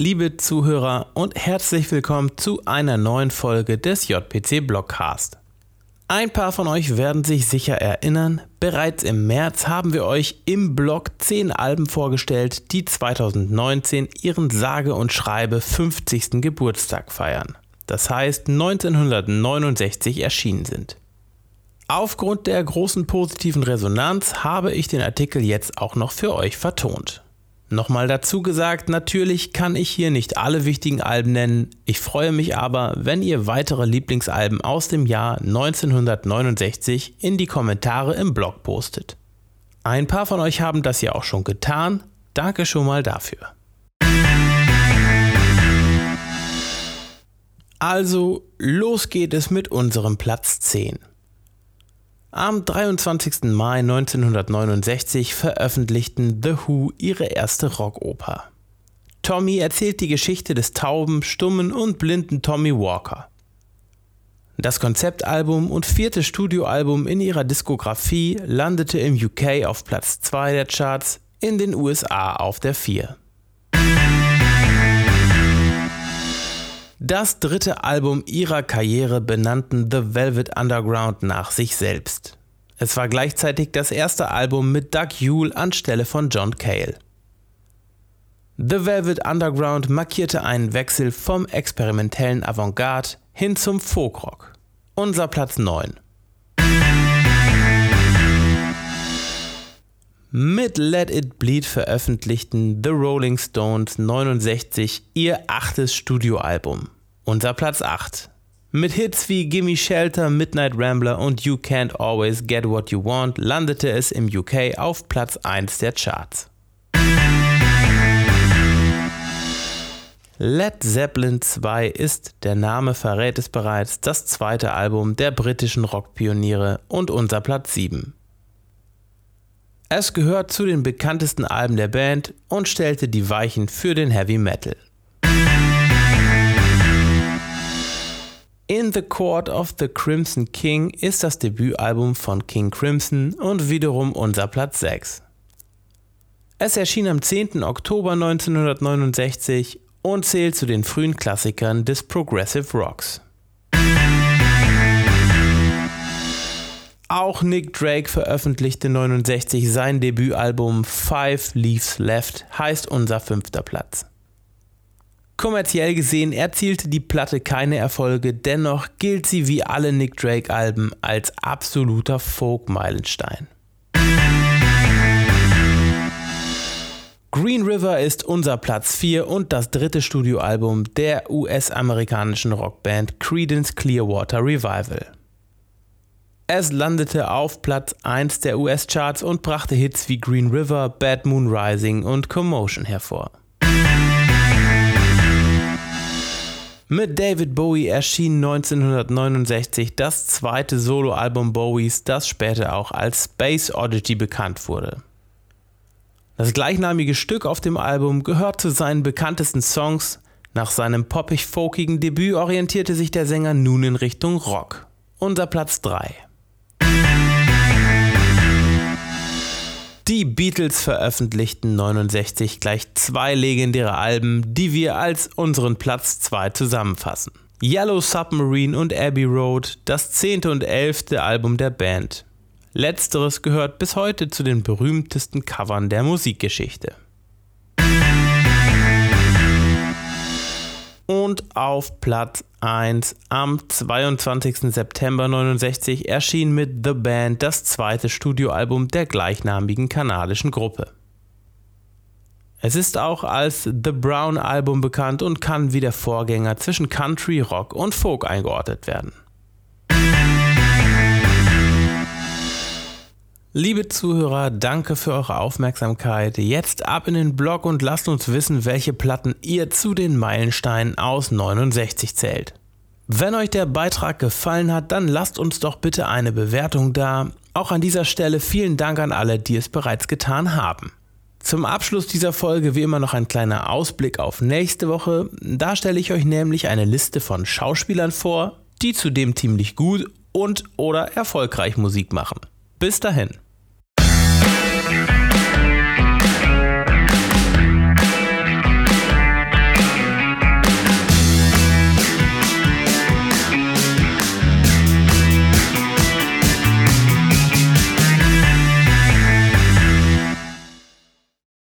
Liebe Zuhörer und herzlich willkommen zu einer neuen Folge des JPC Blogcast. Ein paar von euch werden sich sicher erinnern, bereits im März haben wir euch im Blog 10 Alben vorgestellt, die 2019 ihren sage und schreibe 50. Geburtstag feiern. Das heißt 1969 erschienen sind. Aufgrund der großen positiven Resonanz habe ich den Artikel jetzt auch noch für euch vertont. Nochmal dazu gesagt, natürlich kann ich hier nicht alle wichtigen Alben nennen. Ich freue mich aber, wenn ihr weitere Lieblingsalben aus dem Jahr 1969 in die Kommentare im Blog postet. Ein paar von euch haben das ja auch schon getan. Danke schon mal dafür. Also, los geht es mit unserem Platz 10. Am 23. Mai 1969 veröffentlichten The Who ihre erste Rockoper. Tommy erzählt die Geschichte des tauben, stummen und blinden Tommy Walker. Das Konzeptalbum und vierte Studioalbum in ihrer Diskografie landete im UK auf Platz 2 der Charts, in den USA auf der 4. Das dritte Album ihrer Karriere benannten The Velvet Underground nach sich selbst. Es war gleichzeitig das erste Album mit Doug Yule anstelle von John Cale. The Velvet Underground markierte einen Wechsel vom experimentellen Avantgarde hin zum Folkrock. Unser Platz 9. Mit Let It Bleed veröffentlichten The Rolling Stones 69 ihr achtes Studioalbum. Unser Platz 8. Mit Hits wie Gimme Shelter, Midnight Rambler und You Can't Always Get What You Want landete es im UK auf Platz 1 der Charts. Led Zeppelin 2 ist, der Name verrät es bereits, das zweite Album der britischen Rockpioniere und unser Platz 7. Es gehört zu den bekanntesten Alben der Band und stellte die Weichen für den Heavy Metal. The Court of the Crimson King ist das Debütalbum von King Crimson und wiederum unser Platz 6. Es erschien am 10. Oktober 1969 und zählt zu den frühen Klassikern des Progressive Rocks. Auch Nick Drake veröffentlichte 69 sein Debütalbum Five Leaves Left, heißt unser fünfter Platz. Kommerziell gesehen erzielte die Platte keine Erfolge, dennoch gilt sie wie alle Nick Drake-Alben als absoluter Folk-Meilenstein. Green River ist unser Platz 4 und das dritte Studioalbum der US-amerikanischen Rockband Creedence Clearwater Revival. Es landete auf Platz 1 der US-Charts und brachte Hits wie Green River, Bad Moon Rising und Commotion hervor. Mit David Bowie erschien 1969 das zweite Soloalbum Bowies, das später auch als Space Oddity bekannt wurde. Das gleichnamige Stück auf dem Album gehört zu seinen bekanntesten Songs. Nach seinem poppig-folkigen Debüt orientierte sich der Sänger nun in Richtung Rock. Unser Platz 3. Die Beatles veröffentlichten 69 gleich zwei legendäre Alben, die wir als unseren Platz 2 zusammenfassen. Yellow Submarine und Abbey Road, das zehnte und elfte Album der Band. Letzteres gehört bis heute zu den berühmtesten Covern der Musikgeschichte. Und auf Platz 1 am 22. September 69 erschien mit The Band das zweite Studioalbum der gleichnamigen kanadischen Gruppe. Es ist auch als The Brown Album bekannt und kann wie der Vorgänger zwischen Country, Rock und Folk eingeordnet werden. Liebe Zuhörer, danke für eure Aufmerksamkeit. Jetzt ab in den Blog und lasst uns wissen, welche Platten ihr zu den Meilensteinen aus 69 zählt. Wenn euch der Beitrag gefallen hat, dann lasst uns doch bitte eine Bewertung da. Auch an dieser Stelle vielen Dank an alle, die es bereits getan haben. Zum Abschluss dieser Folge wie immer noch ein kleiner Ausblick auf nächste Woche. Da stelle ich euch nämlich eine Liste von Schauspielern vor, die zudem ziemlich gut und oder erfolgreich Musik machen. Bis dahin.